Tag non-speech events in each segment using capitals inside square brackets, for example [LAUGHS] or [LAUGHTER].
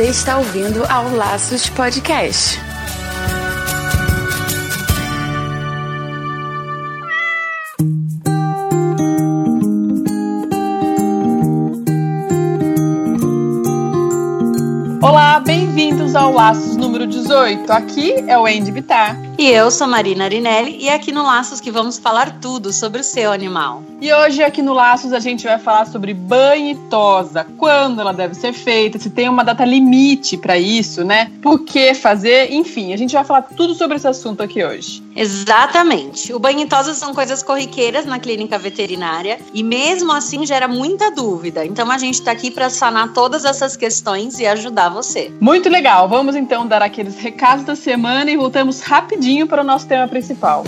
Você está ouvindo ao Laços Podcast. Olá, bem-vindos ao Laços número 18. Aqui é o Andy Bittar. E eu sou Marina Arinelli e é aqui no Laços que vamos falar tudo sobre o seu animal. E hoje aqui no Laços a gente vai falar sobre banho e tosa, quando ela deve ser feita, se tem uma data limite para isso, né? Por que fazer, enfim, a gente vai falar tudo sobre esse assunto aqui hoje. Exatamente. O banho e tosa são coisas corriqueiras na clínica veterinária e mesmo assim gera muita dúvida. Então a gente está aqui para sanar todas essas questões e ajudar você. Muito legal. Vamos então dar aqueles recados da semana e voltamos rapidinho para o nosso tema principal.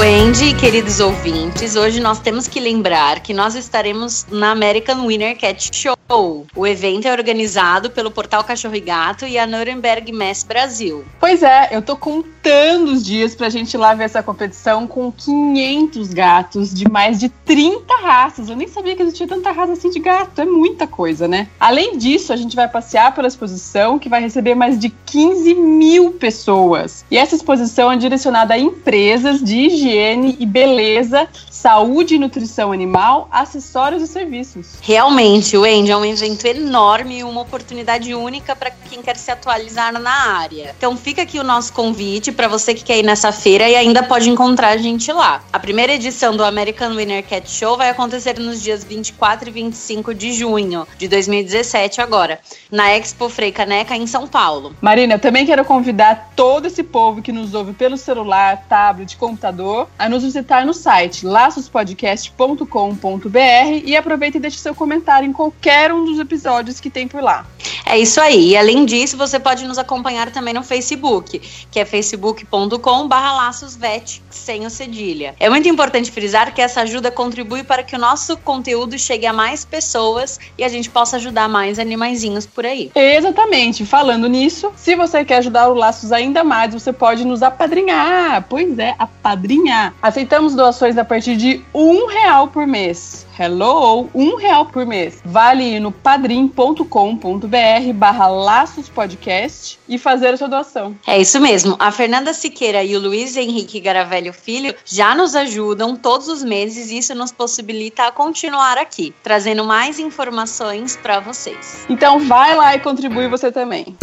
Wendy, queridos ouvintes, hoje nós temos que lembrar que nós estaremos na American Winter Cat Show. O evento é organizado pelo Portal Cachorro e Gato e a Nuremberg Mess Brasil. Pois é, eu tô contando os dias pra gente ir lá ver essa competição com 500 gatos de mais de 30 raças. Eu nem sabia que existia tanta raça assim de gato, é muita coisa, né? Além disso, a gente vai passear pela exposição que vai receber mais de 15 mil pessoas. E essa exposição é direcionada a empresas de higiene e beleza, saúde e nutrição animal, acessórios e serviços. Realmente, o Wendy é um evento enorme e uma oportunidade única para quem quer se atualizar na área. Então fica aqui o nosso convite para você que quer ir nessa feira e ainda pode encontrar a gente lá. A primeira edição do American Winter Cat Show vai acontecer nos dias 24 e 25 de junho de 2017 agora, na Expo Frei Caneca em São Paulo. Marina, eu também quero convidar todo esse povo que nos ouve pelo celular, tablet, computador, a nos visitar no site laçospodcast.com.br e aproveita e deixe seu comentário em qualquer um dos episódios que tem por lá. É isso aí. E além disso, você pode nos acompanhar também no Facebook, que é facebook.com.br laçosvet, sem o cedilha. É muito importante frisar que essa ajuda contribui para que o nosso conteúdo chegue a mais pessoas e a gente possa ajudar mais animaizinhos por aí. Exatamente. Falando nisso, se você quer ajudar o Laços ainda mais, você pode nos apadrinhar. Pois é, apadrinhar. Aceitamos doações a partir de um real por mês. Hello! Um real por mês. Vale ir no padrim.com.br barra Laços Podcast e fazer a sua doação. É isso mesmo. A Fernanda Siqueira e o Luiz Henrique Garavelho Filho já nos ajudam todos os meses e isso nos possibilita continuar aqui, trazendo mais informações para vocês. Então vai lá e contribui você também.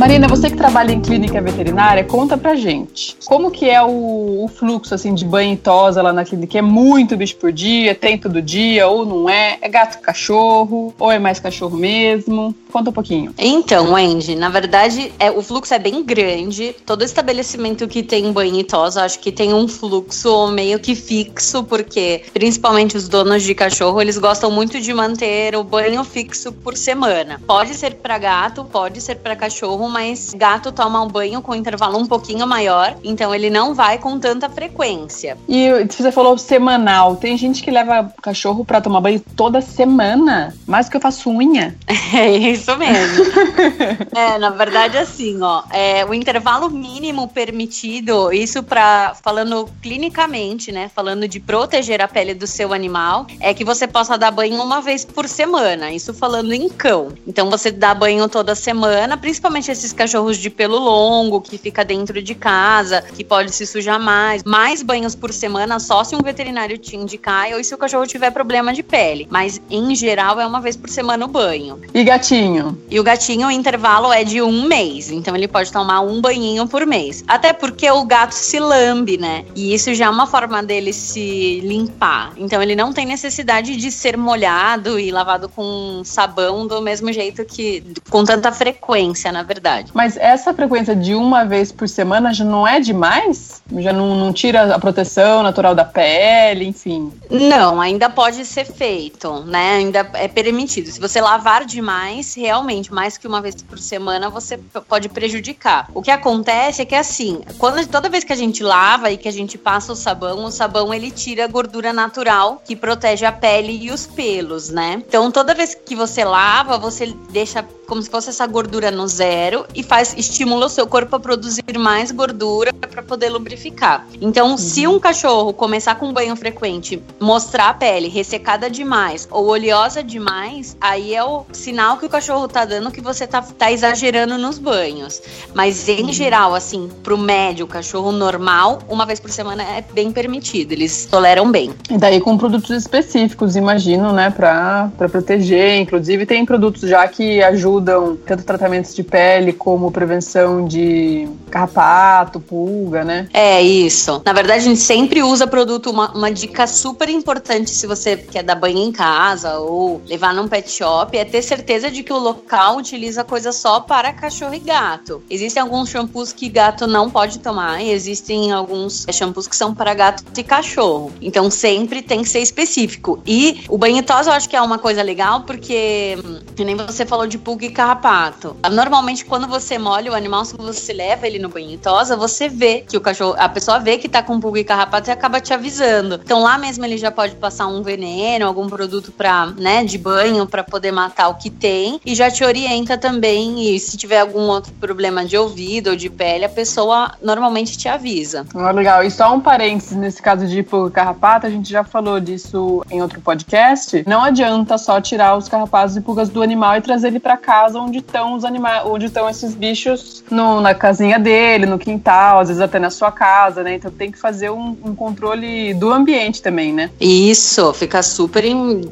Marina, você que trabalha em clínica veterinária, conta pra gente. Como que é o, o, fluxo assim de banho e tosa lá na clínica? É muito bicho por dia? Tem todo dia ou não é? É gato cachorro? Ou é mais cachorro mesmo? Conta um pouquinho. Então, Wendy, na verdade, é, o fluxo é bem grande. Todo estabelecimento que tem banho e tosa, acho que tem um fluxo meio que fixo, porque principalmente os donos de cachorro, eles gostam muito de manter o banho fixo por semana. Pode ser para gato, pode ser para cachorro, mas gato toma um banho com um intervalo um pouquinho maior, então ele não vai com tanta frequência. E você falou semanal, tem gente que leva cachorro para tomar banho toda semana, mais do que eu faço unha. [LAUGHS] É isso mesmo. [LAUGHS] é, na verdade, assim, ó, é, o intervalo mínimo permitido, isso para falando clinicamente, né, falando de proteger a pele do seu animal, é que você possa dar banho uma vez por semana. Isso falando em cão. Então você dá banho toda semana, principalmente esses cachorros de pelo longo que fica dentro de casa, que pode se sujar mais. Mais banhos por semana só se um veterinário te indicar ou se o cachorro tiver problema de pele. Mas em geral é uma vez por semana o banho. E gatinho? E o gatinho, o intervalo é de um mês. Então ele pode tomar um banhinho por mês. Até porque o gato se lambe, né? E isso já é uma forma dele se limpar. Então ele não tem necessidade de ser molhado e lavado com sabão do mesmo jeito que. com tanta frequência, na verdade verdade. Mas essa frequência de uma vez por semana já não é demais? Já não, não tira a proteção natural da pele, enfim? Não, ainda pode ser feito, né? Ainda é permitido. Se você lavar demais, realmente, mais que uma vez por semana, você pode prejudicar. O que acontece é que assim, quando toda vez que a gente lava e que a gente passa o sabão, o sabão ele tira a gordura natural que protege a pele e os pelos, né? Então toda vez que você lava, você deixa como se fosse essa gordura no zero e faz estimula o seu corpo a produzir mais gordura para poder lubrificar. Então, uhum. se um cachorro começar com um banho frequente, mostrar a pele ressecada demais ou oleosa demais, aí é o sinal que o cachorro tá dando que você tá, tá exagerando nos banhos. Mas em uhum. geral, assim, pro médio, cachorro normal, uma vez por semana é bem permitido. Eles toleram bem. E daí com produtos específicos, imagino, né, para proteger. Inclusive tem produtos já que ajudam tanto tratamentos de pele como prevenção de carrapato, pulga, né? É isso. Na verdade, a gente sempre usa produto, uma, uma dica super importante se você quer dar banho em casa ou levar num pet shop, é ter certeza de que o local utiliza coisa só para cachorro e gato. Existem alguns shampoos que gato não pode tomar e existem alguns shampoos que são para gato e cachorro. Então sempre tem que ser específico. E o banho tosa eu acho que é uma coisa legal porque, que nem você falou de pulga carrapato. Normalmente, quando você molha o animal, se você leva ele no banho tosa, você vê que o cachorro, a pessoa vê que tá com pulga e carrapato e acaba te avisando. Então lá mesmo ele já pode passar um veneno, algum produto para, né, de banho para poder matar o que tem e já te orienta também e se tiver algum outro problema de ouvido ou de pele, a pessoa normalmente te avisa. Ah, legal. E só um parênteses nesse caso de pulga e carrapato, a gente já falou disso em outro podcast. Não adianta só tirar os carrapatos e pulgas do animal e trazer ele para cá casa onde estão os animais, onde estão esses bichos no, na casinha dele, no quintal, às vezes até na sua casa, né? Então tem que fazer um, um controle do ambiente também, né? Isso, fica super,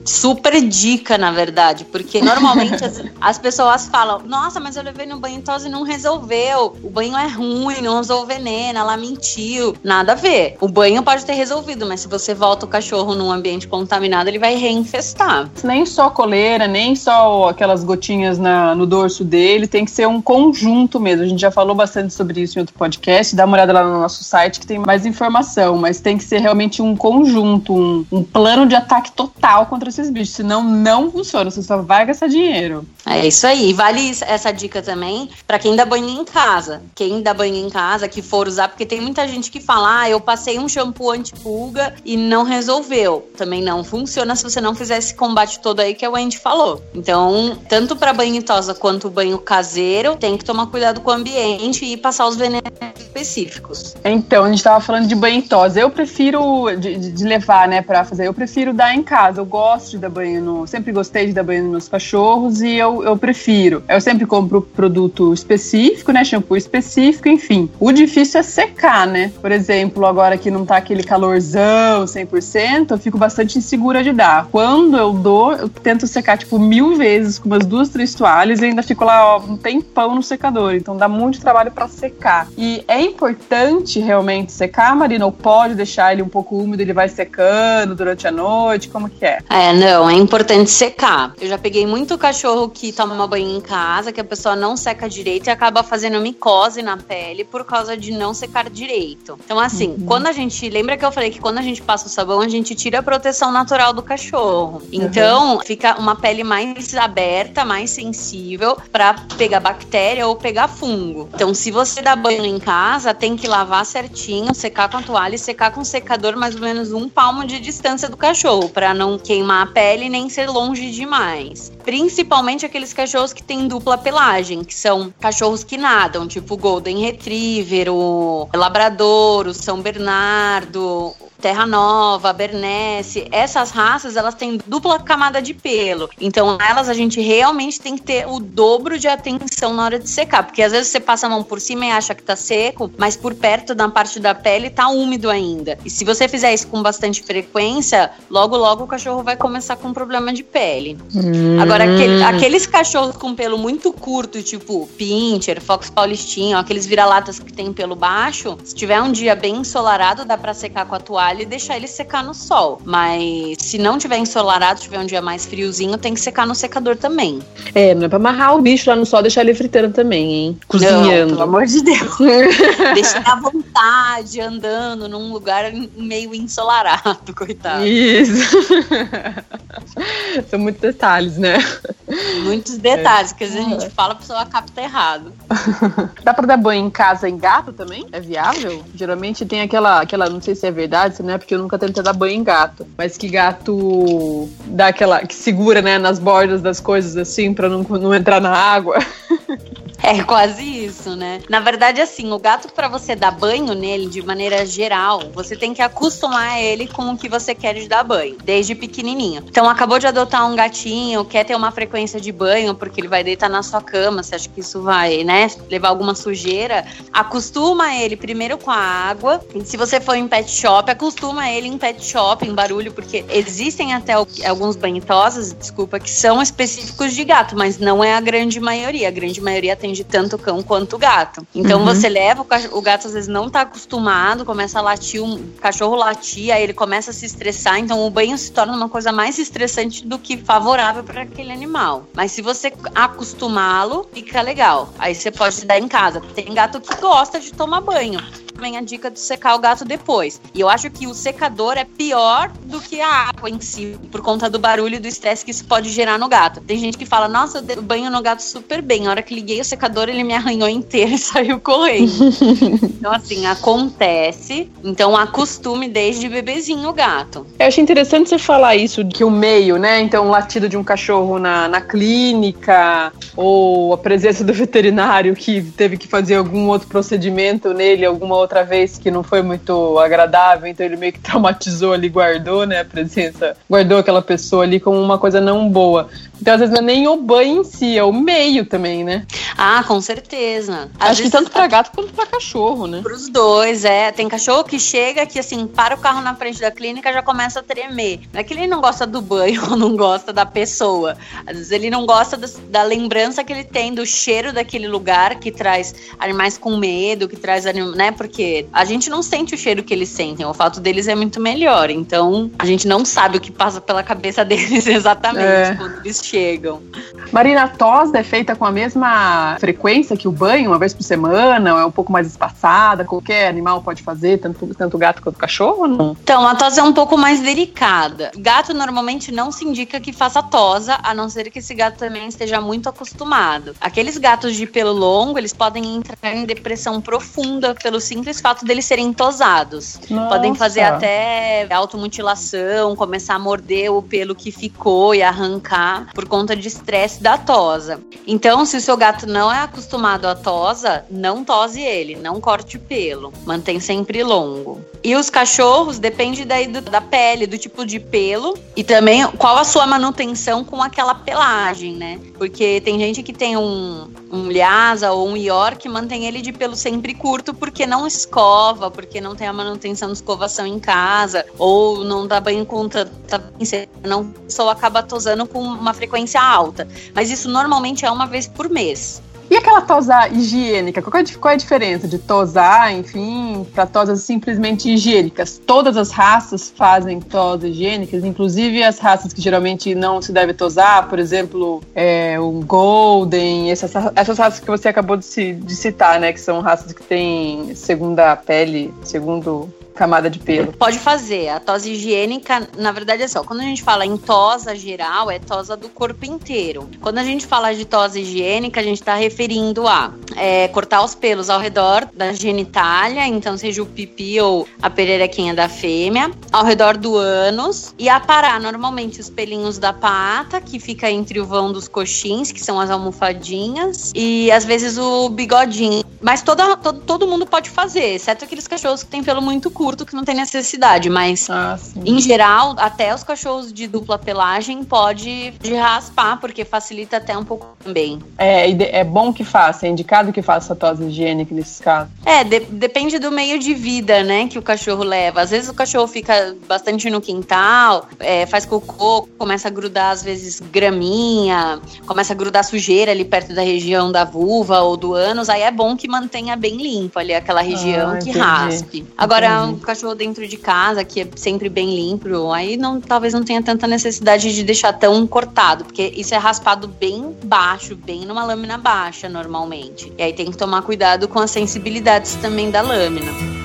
super dica, na verdade, porque normalmente as, [LAUGHS] as, pessoas falam, nossa, mas eu levei no banho tosse e não resolveu, o banho é ruim, não usou veneno, ela mentiu, nada a ver. O banho pode ter resolvido, mas se você volta o cachorro num ambiente contaminado, ele vai reinfestar. Nem só coleira, nem só aquelas gotinhas na no dorso dele, tem que ser um conjunto mesmo. A gente já falou bastante sobre isso em outro podcast, dá uma olhada lá no nosso site que tem mais informação, mas tem que ser realmente um conjunto, um, um plano de ataque total contra esses bichos, senão não funciona, você só vai gastar dinheiro. É isso aí, vale essa dica também para quem dá banho em casa. Quem dá banho em casa, que for usar, porque tem muita gente que fala, ah, eu passei um shampoo anti-pulga e não resolveu. Também não funciona se você não fizer esse combate todo aí que a Wendy falou. Então, tanto para banho tosa quanto o banho caseiro, tem que tomar cuidado com o ambiente e passar os venenos específicos. Então, a gente estava falando de banho tosa. Eu prefiro de, de, levar, né, para fazer. Eu prefiro dar em casa. Eu gosto de dar banho no, sempre gostei de dar banho nos meus cachorros e eu, eu prefiro. Eu sempre compro produto específico, né, shampoo específico, enfim. O difícil é secar, né? Por exemplo, agora que não tá aquele calorzão 100%, eu fico bastante insegura de dar. Quando eu dou, eu tento secar tipo mil vezes com umas duas, três toalhas toalhas e ainda fico lá ó, um tempão no secador. Então dá muito trabalho para secar. E é importante realmente secar, Marina? Ou pode deixar ele um pouco úmido, ele vai secando durante a noite? Como que é? É, não, é importante secar. Eu já peguei muito cachorro que toma banho em casa, que a pessoa não seca direito e acaba fazendo micose na pele por causa de não secar direito. Então, assim, uhum. quando a gente. Lembra que eu falei que quando a gente passa o sabão, a gente tira a proteção natural do cachorro. Então, uhum. fica uma pele mais aberta, mais sensível sensível para pegar bactéria ou pegar fungo. Então, se você dá banho em casa, tem que lavar certinho, secar com a toalha e secar com secador mais ou menos um palmo de distância do cachorro, para não queimar a pele nem ser longe demais. Principalmente aqueles cachorros que têm dupla pelagem, que são cachorros que nadam, tipo Golden Retriever, o Labrador, o São Bernardo, Terra Nova, Bernese, essas raças elas têm dupla camada de pelo. Então elas a gente realmente tem que ter o dobro de atenção na hora de secar, porque às vezes você passa a mão por cima e acha que tá seco, mas por perto da parte da pele tá úmido ainda. E se você fizer isso com bastante frequência, logo logo o cachorro vai começar com problema de pele. Hum. Agora aquele, aqueles cachorros com pelo muito curto, tipo Pincher, Fox Paulistinho, aqueles vira-latas que tem pelo baixo, se tiver um dia bem ensolarado, dá para secar com a toalha e deixar ele secar no sol. Mas se não tiver ensolarado, tiver um dia mais friozinho, tem que secar no secador também. É, não é pra amarrar o bicho lá no sol, deixar ele fritando também, hein? Cozinhando. Não, pelo amor de Deus. [LAUGHS] Deixa à vontade, andando num lugar meio ensolarado, coitado. Isso. [LAUGHS] São muitos detalhes, né? Muitos detalhes, é. que às vezes a gente fala, a pessoa capta errado. [LAUGHS] Dá pra dar banho em casa em gato também? É viável? Geralmente tem aquela, aquela, não sei se é verdade, se não é porque eu nunca tentei dar banho em gato, mas que gato dá aquela, que segura, né, nas bordas das coisas assim, pra não, não entrar na água. [LAUGHS] É quase isso, né? Na verdade, assim, o gato, para você dar banho nele de maneira geral, você tem que acostumar ele com o que você quer de dar banho, desde pequenininho. Então, acabou de adotar um gatinho, quer ter uma frequência de banho, porque ele vai deitar na sua cama, você acha que isso vai, né, levar alguma sujeira? Acostuma ele primeiro com a água. Se você for em pet shop, acostuma ele em pet shop, em barulho, porque existem até alguns banhitosas, desculpa, que são específicos de gato, mas não é a grande maioria. A grande maioria tem atende tanto o cão quanto o gato. Então uhum. você leva, o gato às vezes não tá acostumado, começa a latir, um cachorro latir, aí ele começa a se estressar, então o banho se torna uma coisa mais estressante do que favorável para aquele animal. Mas se você acostumá-lo, fica legal. Aí você pode dar em casa. Tem gato que gosta de tomar banho vem a dica de secar o gato depois. E eu acho que o secador é pior do que a água em si, por conta do barulho e do estresse que isso pode gerar no gato. Tem gente que fala, nossa, eu banho no gato super bem. A hora que liguei o secador, ele me arranhou inteiro e [LAUGHS] saiu correndo. então, assim, acontece. Então, acostume desde bebezinho o gato. Eu achei interessante você falar isso, que o meio, né? Então, o latido de um cachorro na, na clínica, ou a presença do veterinário que teve que fazer algum outro procedimento nele, alguma outra vez que não foi muito agradável, então ele meio que [LAUGHS] traumatizou ali, guardou, né, a presença, guardou aquela pessoa ali como uma coisa não boa. Então, às vezes, não é nem o banho em si, é o meio também, né? Ah, com certeza. Às Acho que tanto pra gato quanto pra cachorro, né? Pros dois, é. Tem cachorro que chega que, assim, para o carro na frente da clínica já começa a tremer. Não é que ele não gosta do banho [LAUGHS] ou não gosta da pessoa. Às vezes ele não gosta da, da lembrança que ele tem do cheiro daquele lugar que traz animais com medo, que traz, né? Porque a gente não sente o cheiro que eles sentem. O fato deles é muito melhor. Então, a gente não sabe o que passa pela cabeça [LAUGHS] deles exatamente é. quando eles chegam. Marina, a tos é feita com a mesma frequência que o banho, uma vez por semana, ou é um pouco mais espaçada? Qualquer animal pode fazer, tanto, tanto gato quanto cachorro não? Então, a tos é um pouco mais delicada. Gato normalmente não se indica que faça tosa, a não ser que esse gato também esteja muito acostumado. Aqueles gatos de pelo longo, eles podem entrar em depressão profunda pelo simples fato deles serem tosados. Nossa. Podem fazer até automutilação, começar a morder o pelo que ficou e arrancar por conta de estresse da tosa. Então, se o seu gato não é acostumado à tosa, não tose ele, não corte pelo, mantém sempre longo. E os cachorros depende daí do, da pele, do tipo de pelo e também qual a sua manutenção com aquela pelagem, né? Porque tem gente que tem um, um Lhasa ou um York mantém ele de pelo sempre curto porque não escova, porque não tem a manutenção de escovação em casa ou não dá banho com tanta não, pessoa acaba tosando com uma frequência frequência alta. Mas isso normalmente é uma vez por mês. E aquela tosa higiênica? Qual é, qual é a diferença de tosar, enfim, para tosas simplesmente higiênicas? Todas as raças fazem tosas higiênicas, inclusive as raças que geralmente não se deve tosar, por exemplo, é, o Golden, essas, essas raças que você acabou de, de citar, né? Que são raças que têm segunda pele, segundo camada de pelo. Pode fazer. A tosa higiênica, na verdade, é só. Quando a gente fala em tosa geral, é tosa do corpo inteiro. Quando a gente fala de tosa higiênica, a gente está referindo a é, cortar os pelos ao redor da genitália, então seja o pipi ou a pererequinha da fêmea, ao redor do ânus e aparar normalmente os pelinhos da pata, que fica entre o vão dos coxins, que são as almofadinhas, e às vezes o bigodinho. Mas toda, todo, todo mundo pode fazer, exceto aqueles cachorros que têm pelo muito curto curto que não tem necessidade, mas ah, em geral, até os cachorros de dupla pelagem pode de raspar, porque facilita até um pouco também. É, é bom que faça, é indicado que faça a tosse higiênica nesses casos. É, de, depende do meio de vida, né, que o cachorro leva. Às vezes o cachorro fica bastante no quintal, é, faz cocô, começa a grudar às vezes graminha, começa a grudar sujeira ali perto da região da vulva ou do ânus, aí é bom que mantenha bem limpo ali aquela região ah, que raspe. Agora, entendi cachorro dentro de casa, que é sempre bem limpo, aí não, talvez não tenha tanta necessidade de deixar tão cortado, porque isso é raspado bem baixo, bem numa lâmina baixa normalmente. E aí tem que tomar cuidado com as sensibilidades também da lâmina.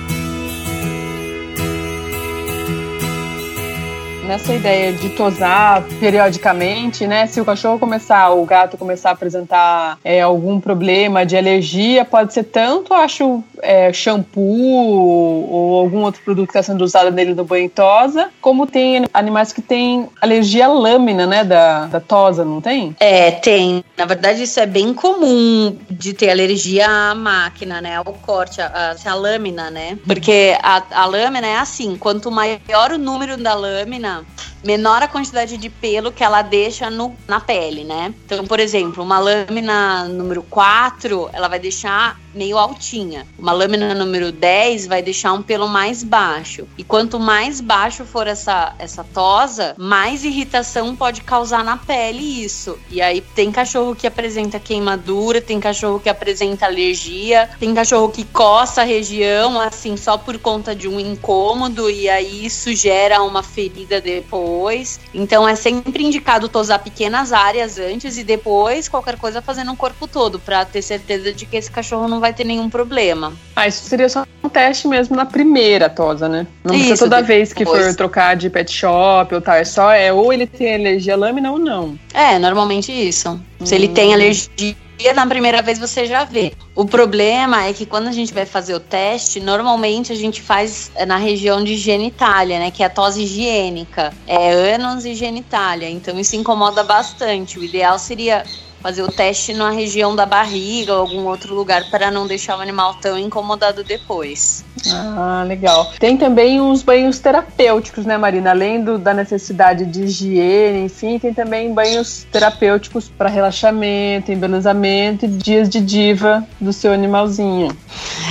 Nessa ideia de tosar periodicamente, né? Se o cachorro começar, o gato começar a apresentar é, algum problema de alergia, pode ser tanto, acho, é, shampoo ou algum outro produto que está sendo usado nele no banho tosa, como tem animais que têm alergia à lâmina, né? Da, da tosa, não tem? É, tem. Na verdade, isso é bem comum de ter alergia à máquina, né? Ao corte, a, a lâmina, né? Porque a, a lâmina é assim: quanto maior o número da lâmina, Instagram. Menor a quantidade de pelo que ela deixa no, na pele, né? Então, por exemplo, uma lâmina número 4, ela vai deixar meio altinha. Uma lâmina número 10 vai deixar um pelo mais baixo. E quanto mais baixo for essa, essa tosa, mais irritação pode causar na pele isso. E aí tem cachorro que apresenta queimadura, tem cachorro que apresenta alergia, tem cachorro que coça a região, assim, só por conta de um incômodo, e aí isso gera uma ferida depois. Então é sempre indicado tosar pequenas áreas antes e depois qualquer coisa fazendo o corpo todo, para ter certeza de que esse cachorro não vai ter nenhum problema. Ah, isso seria só um teste mesmo na primeira tosa, né? Não isso, precisa toda vez que for trocar de pet shop ou tal. É só, é ou ele tem alergia à lâmina ou não. É, normalmente isso. Hum. Se ele tem hum. alergia na primeira vez você já vê. O problema é que quando a gente vai fazer o teste, normalmente a gente faz na região de genitália, né? Que é a tosse higiênica. É ânus e genitália. Então isso incomoda bastante. O ideal seria fazer o teste na região da barriga ou algum outro lugar para não deixar o animal tão incomodado depois. Ah, legal. Tem também uns banhos terapêuticos, né, Marina? Além do, da necessidade de higiene, enfim, tem também banhos terapêuticos para relaxamento, embelezamento e dias de diva do seu animalzinho.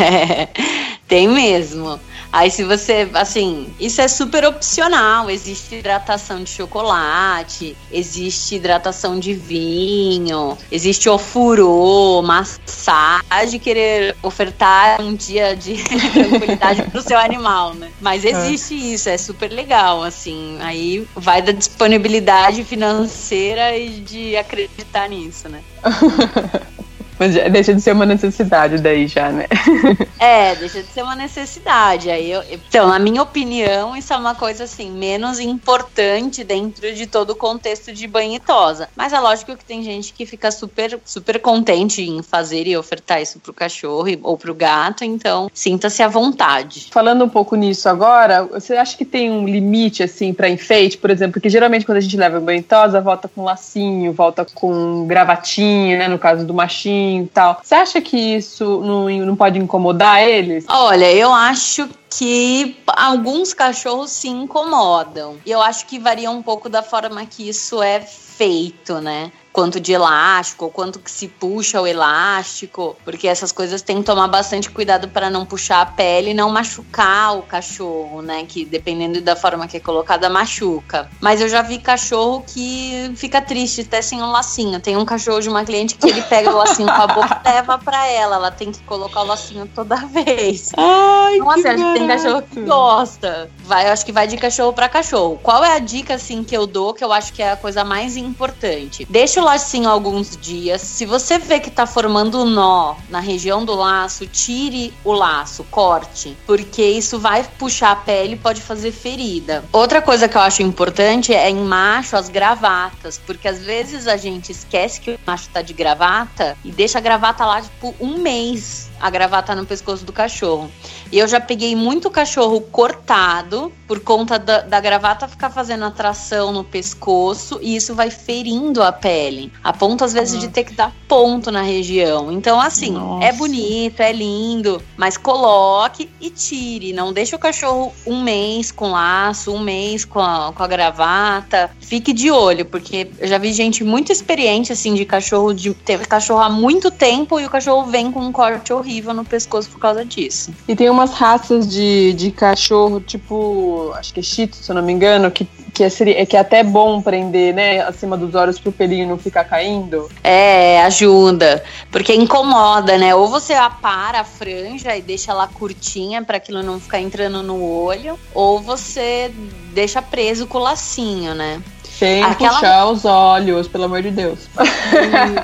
É, [LAUGHS] tem mesmo. Aí se você, assim, isso é super opcional. Existe hidratação de chocolate, existe hidratação de vinho, existe ofurô, massagem, querer ofertar um dia de [LAUGHS] tranquilidade pro seu animal, né? Mas é. existe é. isso, é super legal, assim. Aí vai da disponibilidade financeira e de acreditar nisso, né? [LAUGHS] Mas deixa de ser uma necessidade daí já, né? [LAUGHS] É, deixa de ser uma necessidade. Aí eu, então, na minha opinião, isso é uma coisa assim, menos importante dentro de todo o contexto de banho e tosa. Mas é lógico que tem gente que fica super, super contente em fazer e ofertar isso pro cachorro ou pro gato, então sinta-se à vontade. Falando um pouco nisso agora, você acha que tem um limite assim para enfeite, por exemplo, porque geralmente quando a gente leva banho e tosa, volta com lacinho, volta com gravatinha, né, no caso do machinho e tal. Você acha que isso não, não pode incomodar eles? Olha, eu acho que alguns cachorros se incomodam. E eu acho que varia um pouco da forma que isso é feito, né? Quanto de elástico, quanto que se puxa o elástico, porque essas coisas tem que tomar bastante cuidado para não puxar a pele e não machucar o cachorro, né? Que dependendo da forma que é colocada, machuca. Mas eu já vi cachorro que fica triste até sem um lacinho. Tem um cachorro de uma cliente que ele pega o lacinho com a boca e leva para ela. Ela tem que colocar o lacinho toda [LAUGHS] vez. Ai, então, assim, a gente tem cachorro que gosta. Vai, eu acho que vai de cachorro para cachorro. Qual é a dica, assim, que eu dou, que eu acho que é a coisa mais importante? Deixa lacinho alguns dias. Se você vê que tá formando nó na região do laço, tire o laço, corte, porque isso vai puxar a pele e pode fazer ferida. Outra coisa que eu acho importante é em macho as gravatas, porque às vezes a gente esquece que o macho tá de gravata e deixa a gravata lá tipo um mês a gravata no pescoço do cachorro. E eu já peguei muito cachorro cortado por conta da, da gravata ficar fazendo atração no pescoço e isso vai ferindo a pele. A ponto, às vezes, de ter que dar ponto na região. Então, assim, é Nossa. é bonito, é lindo, mas coloque e tire. Não deixe o cachorro um mês com laço, um mês com a, com a gravata. Fique de olho, porque eu já vi gente muito experiente, assim, de cachorro, de ter cachorro há muito tempo e o cachorro vem com um corte horrível no pescoço por causa disso. E tem umas raças de, de cachorro, tipo acho que é Cheetos, se eu não me engano, que, que, é, seria, que é até bom prender, né, acima dos olhos pro pelinho não ficar caindo. É, ajuda. Porque incomoda, né? Ou você apara a franja e deixa ela curtinha para aquilo não ficar entrando no olho, ou você deixa preso com o lacinho, né? Sem Aquela... puxar os olhos, pelo amor de Deus.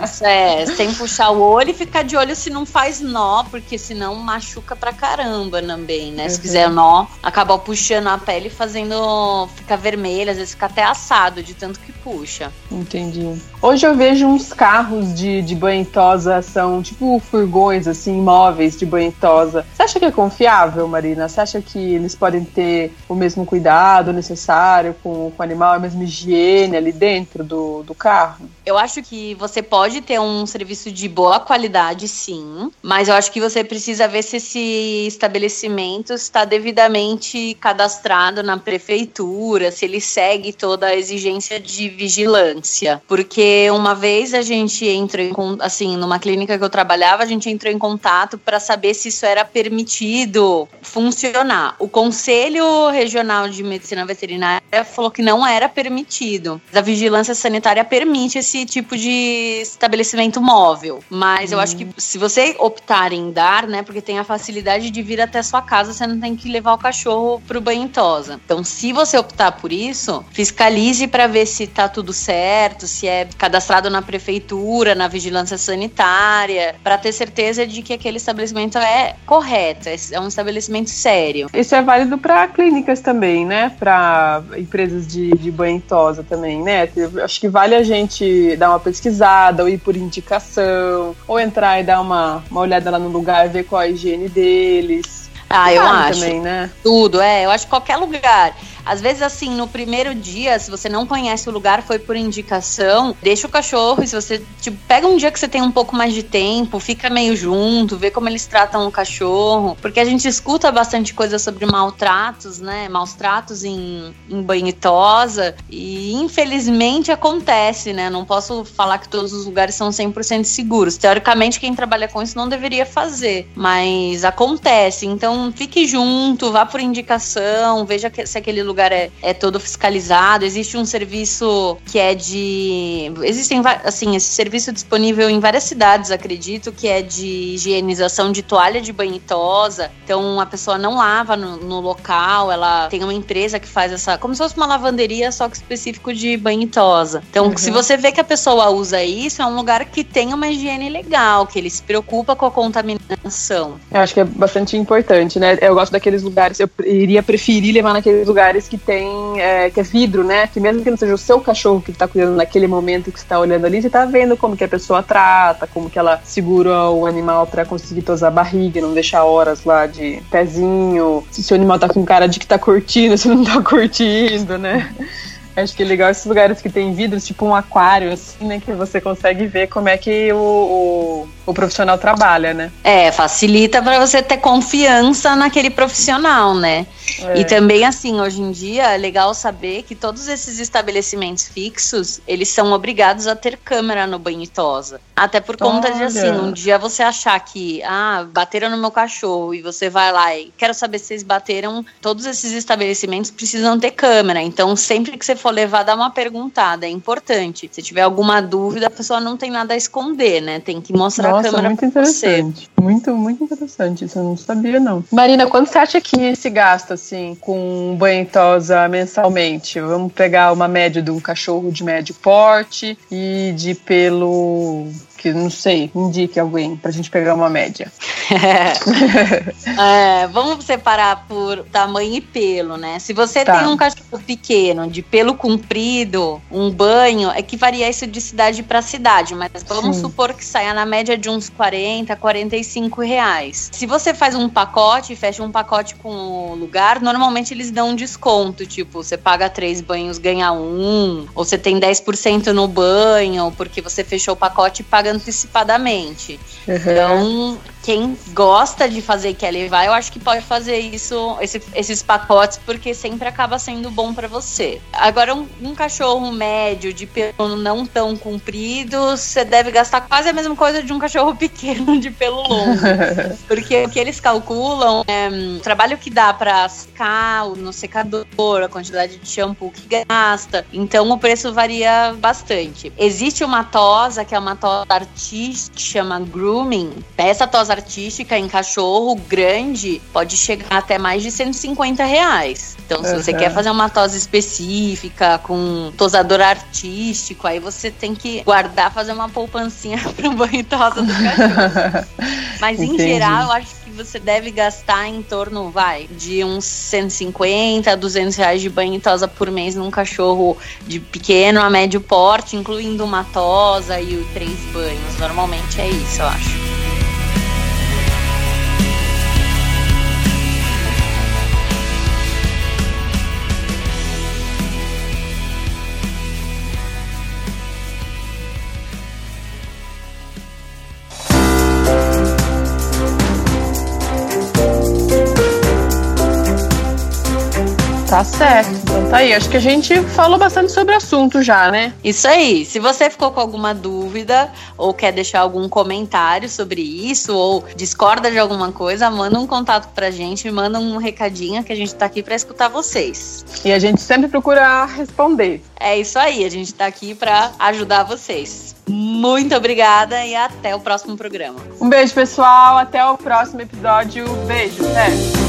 Isso, é. Sem puxar o olho e ficar de olho se não faz nó, porque senão machuca pra caramba também, né? Uhum. Se quiser nó, acaba puxando a pele e fazendo. ficar vermelha, às vezes fica até assado de tanto que puxa. Entendi. Hoje eu vejo uns carros de, de banhosa, são tipo furgões, assim, móveis de banhosa. Você acha que é confiável, Marina? Você acha que eles podem ter o mesmo cuidado necessário com, com o animal, a mesma higiene ali dentro do, do carro? Eu acho que você pode ter um serviço de boa qualidade, sim, mas eu acho que você precisa ver se esse estabelecimento está devidamente cadastrado na prefeitura, se ele segue toda a exigência de vigilância. Porque uma vez a gente entrou em, assim, numa clínica que eu trabalhava, a gente entrou em contato para saber se isso era permitido funcionar. O Conselho Regional de Medicina Veterinária falou que não era permitido. A vigilância sanitária permite esse tipo de estabelecimento móvel. Mas hum. eu acho que se você optar em dar, né, porque tem a facilidade de vir até sua casa, você não tem que levar o cachorro pro banho tosa. Então, se você optar por isso, fiscalize para ver se tá tudo certo, se é cadastrado na prefeitura, na vigilância sanitária, para ter certeza de que aquele estabelecimento é correto, é um estabelecimento sério. Isso é válido para clínicas também, né? Para empresas de, de banho tosa também, né? Acho que vale a gente dar uma pesquisada, ou ir por indicação, ou entrar e dar uma, uma olhada lá no lugar, ver qual a higiene deles. Ah, eu acho. Também, né? Tudo, é. Eu acho que qualquer lugar. Às vezes, assim, no primeiro dia, se você não conhece o lugar, foi por indicação, deixa o cachorro. E se você, tipo, pega um dia que você tem um pouco mais de tempo, fica meio junto, vê como eles tratam o cachorro. Porque a gente escuta bastante coisa sobre maltratos, né? Maus tratos em, em banhitosa. E infelizmente acontece, né? Não posso falar que todos os lugares são 100% seguros. Teoricamente, quem trabalha com isso não deveria fazer. Mas acontece. Então, fique junto, vá por indicação, veja se aquele lugar lugar é, é todo fiscalizado. Existe um serviço que é de. Existem, assim, esse serviço disponível em várias cidades, acredito, que é de higienização de toalha de banhitosa. Então a pessoa não lava no, no local, ela tem uma empresa que faz essa. Como se fosse uma lavanderia, só que específico de banhitosa. Então, uhum. se você vê que a pessoa usa isso, é um lugar que tem uma higiene legal, que ele se preocupa com a contaminação. Eu acho que é bastante importante, né? Eu gosto daqueles lugares, eu iria preferir levar naqueles lugares que tem é, que é vidro, né? Que mesmo que não seja o seu cachorro que está cuidando naquele momento que você tá olhando ali, você tá vendo como que a pessoa trata, como que ela segura o animal para conseguir tosar a barriga, não deixar horas lá de pezinho. Se o animal tá com cara de que tá curtindo, [LAUGHS] se não tá curtindo, né? Acho que é legal esses lugares que tem vidros, tipo um aquário, assim, né? Que você consegue ver como é que o, o, o profissional trabalha, né? É, facilita para você ter confiança naquele profissional, né? É. E também, assim, hoje em dia é legal saber que todos esses estabelecimentos fixos, eles são obrigados a ter câmera no banho tosa. Até por conta Olha. de, assim, um dia você achar que, ah, bateram no meu cachorro e você vai lá e quero saber se vocês bateram, todos esses estabelecimentos precisam ter câmera. Então, sempre que você for levar, dá uma perguntada, é importante. Se tiver alguma dúvida, a pessoa não tem nada a esconder, né? Tem que mostrar Nossa, a câmera muito interessante. Você. Muito, muito interessante. Isso eu não sabia, não. Marina, quanto você acha que se gasta, assim, com banho tosa mensalmente? Vamos pegar uma média de um cachorro de médio porte e de pelo que não sei, indique alguém pra gente pegar uma média. [LAUGHS] é, vamos separar por tamanho e pelo, né? Se você tá. tem um cachorro pequeno, de pelo comprido, um banho, é que varia isso de cidade para cidade, mas vamos Sim. supor que saia na média de uns 40, 45 reais. Se você faz um pacote, fecha um pacote com o lugar, normalmente eles dão um desconto, tipo, você paga três banhos, ganha um, ou você tem 10% no banho, porque você fechou o pacote e paga antecipadamente. Uhum. Então, quem gosta de fazer quer levar, eu acho que pode fazer isso, esse, esses pacotes, porque sempre acaba sendo bom para você. Agora, um, um, cachorro médio de pelo não tão comprido, você deve gastar quase a mesma coisa de um cachorro [LAUGHS] pequeno de pelo longo. [LAUGHS] porque o que eles calculam é o um, trabalho que dá para secar no secador, a quantidade de shampoo que gasta. Então, o preço varia bastante. Existe uma tosa, que é uma tosa artística, que chama grooming. Essa tosa artística em cachorro grande pode chegar até mais de 150 reais. Então, se uhum. você quer fazer uma tosa específica com tosador artístico, aí você tem que guardar, fazer uma poupancinha [LAUGHS] para o banho tosa do cachorro. Mas Entendi. em geral, eu acho que você deve gastar em torno, vai, de uns 150 a 200 reais de banho e tosa por mês num cachorro de pequeno a médio porte, incluindo uma tosa e três banhos. Normalmente é isso, eu acho. Tá certo. Então tá aí. Acho que a gente falou bastante sobre o assunto já, né? Isso aí. Se você ficou com alguma dúvida ou quer deixar algum comentário sobre isso ou discorda de alguma coisa, manda um contato pra gente, manda um recadinho que a gente tá aqui para escutar vocês. E a gente sempre procura responder. É isso aí. A gente tá aqui para ajudar vocês. Muito obrigada e até o próximo programa. Um beijo, pessoal. Até o próximo episódio. Beijo, até.